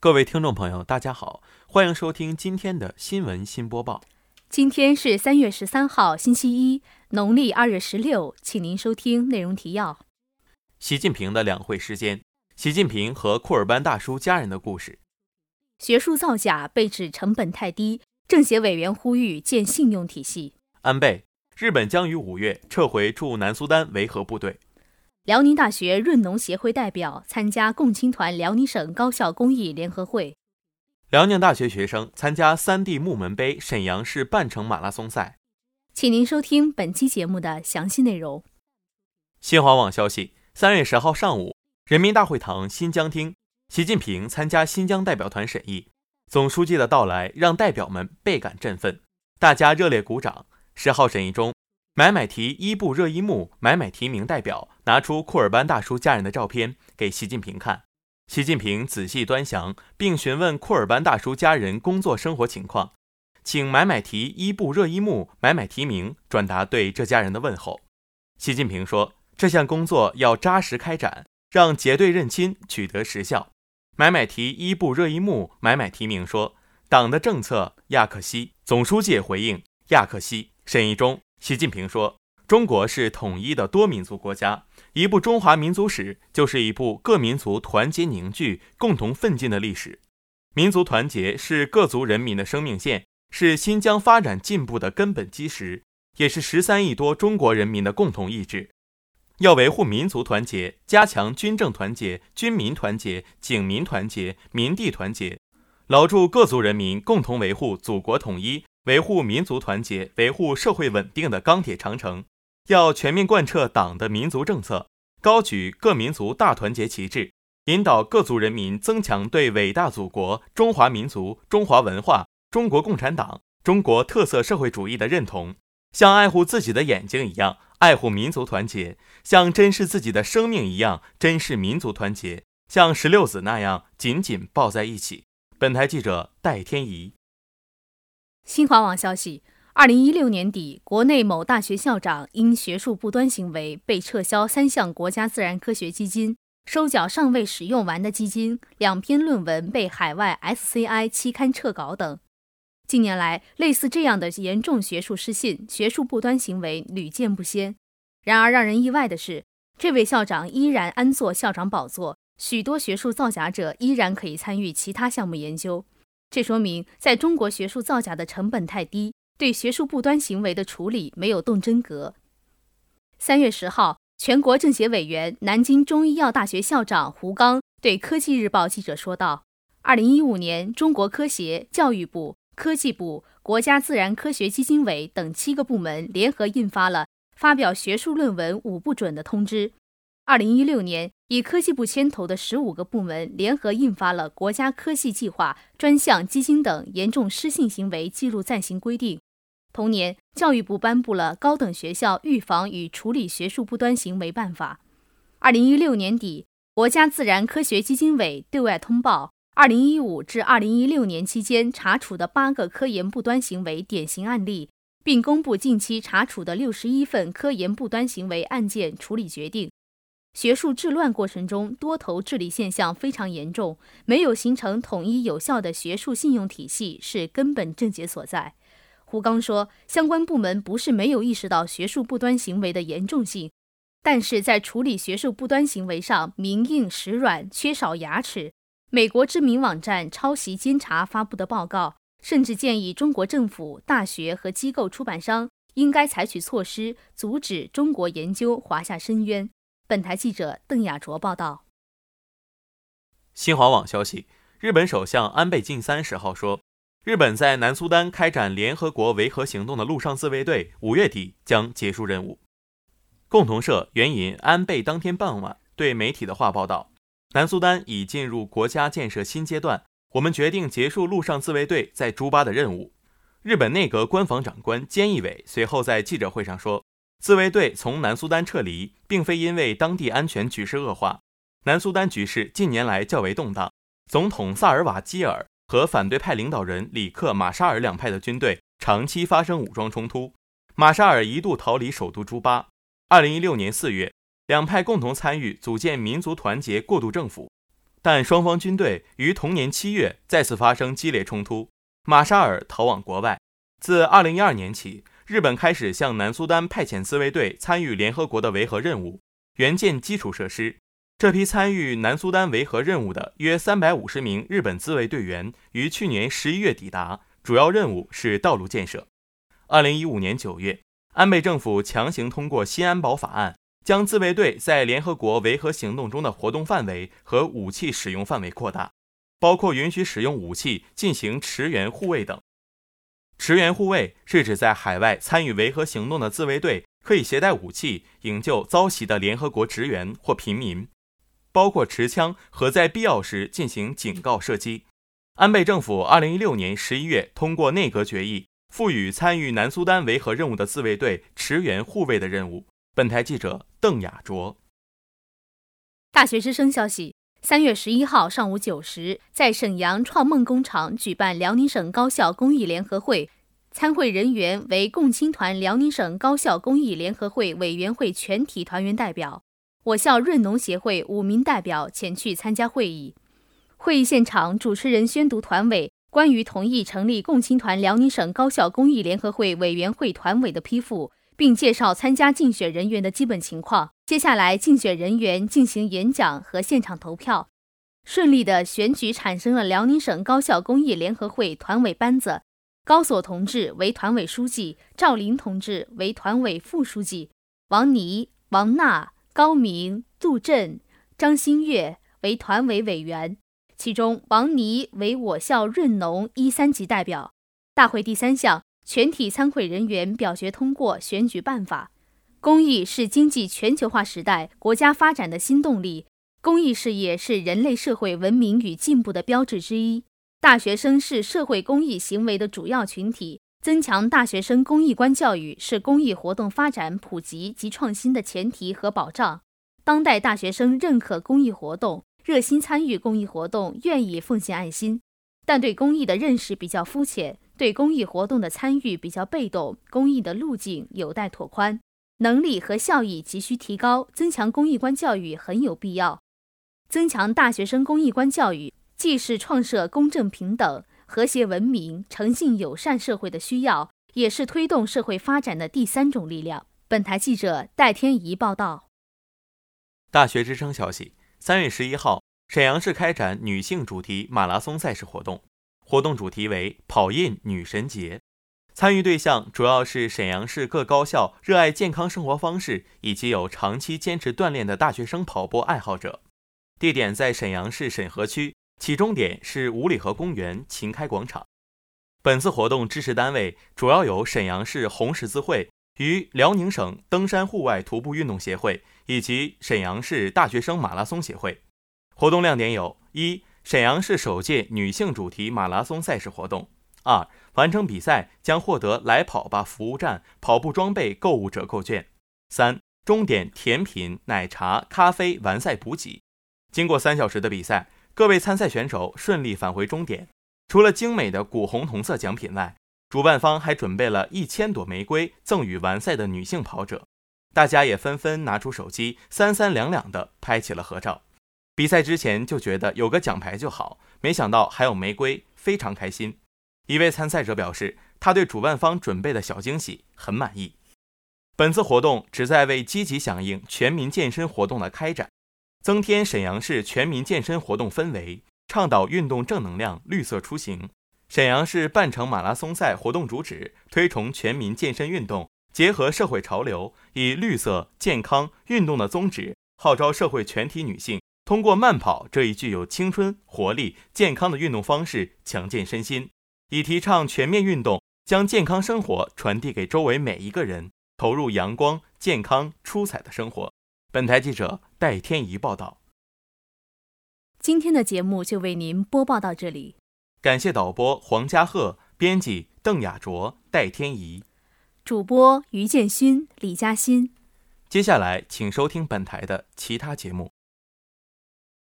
各位听众朋友，大家好，欢迎收听今天的新闻新播报。今天是三月十三号，星期一，农历二月十六，请您收听内容提要：习近平的两会时间，习近平和库尔班大叔家人的故事。学术造假被指成本太低，政协委员呼吁建信用体系。安倍，日本将于五月撤回驻南苏丹维和部队。辽宁大学润农协会代表参加共青团辽宁省高校公益联合会。辽宁大学学生参加三 D 木门杯沈阳市半程马拉松赛。请您收听本期节目的详细内容。新华网消息，三月十号上午，人民大会堂新疆厅，习近平参加新疆代表团审议。总书记的到来让代表们倍感振奋，大家热烈鼓掌。十号审议中。买买提伊布热依木买买提名代表拿出库尔班大叔家人的照片给习近平看，习近平仔细端详，并询问库尔班大叔家人工作生活情况，请买买提伊布热依木买买提名转达对这家人的问候。习近平说：“这项工作要扎实开展，让结对认亲取得实效。”买买提伊布热依木买买提名说：“党的政策亚克西。”总书记回应：“亚克西。”审议中。习近平说：“中国是统一的多民族国家，一部中华民族史就是一部各民族团结凝聚、共同奋进的历史。民族团结是各族人民的生命线，是新疆发展进步的根本基石，也是十三亿多中国人民的共同意志。要维护民族团结，加强军政团结、军民团结、警民团结、民地团结，牢住各族人民共同维护祖国统一。”维护民族团结、维护社会稳定的钢铁长城，要全面贯彻党的民族政策，高举各民族大团结旗帜，引导各族人民增强对伟大祖国、中华民族、中华文化、中国共产党、中国特色社会主义的认同，像爱护自己的眼睛一样爱护民族团结，像珍视自己的生命一样珍视民族团结，像石榴子那样紧紧抱在一起。本台记者戴天怡。新华网消息：二零一六年底，国内某大学校长因学术不端行为被撤销三项国家自然科学基金，收缴尚未使用完的基金，两篇论文被海外 SCI 期刊撤稿等。近年来，类似这样的严重学术失信、学术不端行为屡见不鲜。然而，让人意外的是，这位校长依然安坐校长宝座，许多学术造假者依然可以参与其他项目研究。这说明，在中国学术造假的成本太低，对学术不端行为的处理没有动真格。三月十号，全国政协委员、南京中医药大学校长胡刚对科技日报记者说道：“二零一五年，中国科协、教育部、科技部、国家自然科学基金委等七个部门联合印发了发表学术论文五不准的通知。”二零一六年，以科技部牵头的十五个部门联合印发了《国家科技计划、专项基金等严重失信行为记录暂行规定》。同年，教育部颁布了《高等学校预防与处理学术不端行为办法》。二零一六年底，国家自然科学基金委对外通报二零一五至二零一六年期间查处的八个科研不端行为典型案例，并公布近期查处的六十一份科研不端行为案件处理决定。学术治乱过程中，多头治理现象非常严重，没有形成统一有效的学术信用体系是根本症结所在。胡刚说，相关部门不是没有意识到学术不端行为的严重性，但是在处理学术不端行为上明硬实软，缺少牙齿。美国知名网站抄袭监察发布的报告，甚至建议中国政府、大学和机构出版商应该采取措施，阻止中国研究滑下深渊。本台记者邓亚卓报道。新华网消息，日本首相安倍晋三十号说，日本在南苏丹开展联合国维和行动的陆上自卫队五月底将结束任务。共同社援引安倍当天傍晚对媒体的话报道，南苏丹已进入国家建设新阶段，我们决定结束陆上自卫队在朱巴的任务。日本内阁官房长官菅义伟随后在记者会上说。自卫队从南苏丹撤离，并非因为当地安全局势恶化。南苏丹局势近年来较为动荡，总统萨尔瓦基尔和反对派领导人里克马沙尔两派的军队长期发生武装冲突。马沙尔一度逃离首都朱巴。二零一六年四月，两派共同参与组建民族团结过渡政府。但双方军队于同年七月再次发生激烈冲突，马沙尔逃往国外。自2012年起，日本开始向南苏丹派遣自卫队参与联合国的维和任务，援建基础设施。这批参与南苏丹维和任务的约350名日本自卫队员于去年11月抵达，主要任务是道路建设。2015年9月，安倍政府强行通过新安保法案。将自卫队在联合国维和行动中的活动范围和武器使用范围扩大，包括允许使用武器进行驰援护卫等。驰援护卫是指在海外参与维和行动的自卫队可以携带武器营救遭袭的联合国职员或平民，包括持枪和在必要时进行警告射击。安倍政府二零一六年十一月通过内阁决议，赋予参与南苏丹维和任务的自卫队驰援护卫的任务。本台记者邓雅卓。大学之声消息：三月十一号上午九时，在沈阳创梦工厂举办辽宁省高校公益联合会，参会人员为共青团辽宁省高校公益联合会委员会全体团员代表。我校润农协会五名代表前去参加会议。会议现场，主持人宣读团委关于同意成立共青团辽宁省高校公益联合会委员会团委的批复。并介绍参加竞选人员的基本情况。接下来，竞选人员进行演讲和现场投票，顺利的选举产生了辽宁省高校公益联合会团委班子：高所同志为团委书记，赵林同志为团委副书记，王妮、王娜、高明、杜振、张新月为团委委员。其中，王妮为我校润农一三级代表。大会第三项。全体参会人员表决通过选举办法。公益是经济全球化时代国家发展的新动力，公益事业是人类社会文明与进步的标志之一。大学生是社会公益行为的主要群体，增强大学生公益观教育是公益活动发展普及及创新的前提和保障。当代大学生认可公益活动，热心参与公益活动，愿意奉献爱心，但对公益的认识比较肤浅。对公益活动的参与比较被动，公益的路径有待拓宽，能力和效益急需提高，增强公益观教育很有必要。增强大学生公益观教育，既是创设公正平等、和谐文明、诚信友善社会的需要，也是推动社会发展的第三种力量。本台记者戴天怡报道。大学之声消息：三月十一号，沈阳市开展女性主题马拉松赛事活动。活动主题为“跑印女神节”，参与对象主要是沈阳市各高校热爱健康生活方式以及有长期坚持锻炼的大学生跑步爱好者。地点在沈阳市沈河区，起终点是五里河公园秦开广场。本次活动支持单位主要有沈阳市红十字会与辽宁省登山户外徒步运动协会以及沈阳市大学生马拉松协会。活动亮点有：一。沈阳市首届女性主题马拉松赛事活动。二、完成比赛将获得来跑吧服务站跑步装备购物折扣券。三、终点甜品、奶茶、咖啡完赛补给。经过三小时的比赛，各位参赛选手顺利返回终点。除了精美的古红铜色奖品外，主办方还准备了一千朵玫瑰赠予完赛的女性跑者。大家也纷纷拿出手机，三三两两的拍起了合照。比赛之前就觉得有个奖牌就好，没想到还有玫瑰，非常开心。一位参赛者表示，他对主办方准备的小惊喜很满意。本次活动旨在为积极响应全民健身活动的开展，增添沈阳市全民健身活动氛围，倡导运动正能量、绿色出行。沈阳市半程马拉松赛活动主旨推崇全民健身运动，结合社会潮流，以绿色、健康、运动的宗旨，号召社会全体女性。通过慢跑这一具有青春活力、健康的运动方式，强健身心，以提倡全面运动，将健康生活传递给周围每一个人，投入阳光、健康、出彩的生活。本台记者戴天怡报道。今天的节目就为您播报到这里，感谢导播黄家鹤，编辑邓雅卓、戴天怡，主播于建勋、李嘉欣。接下来，请收听本台的其他节目。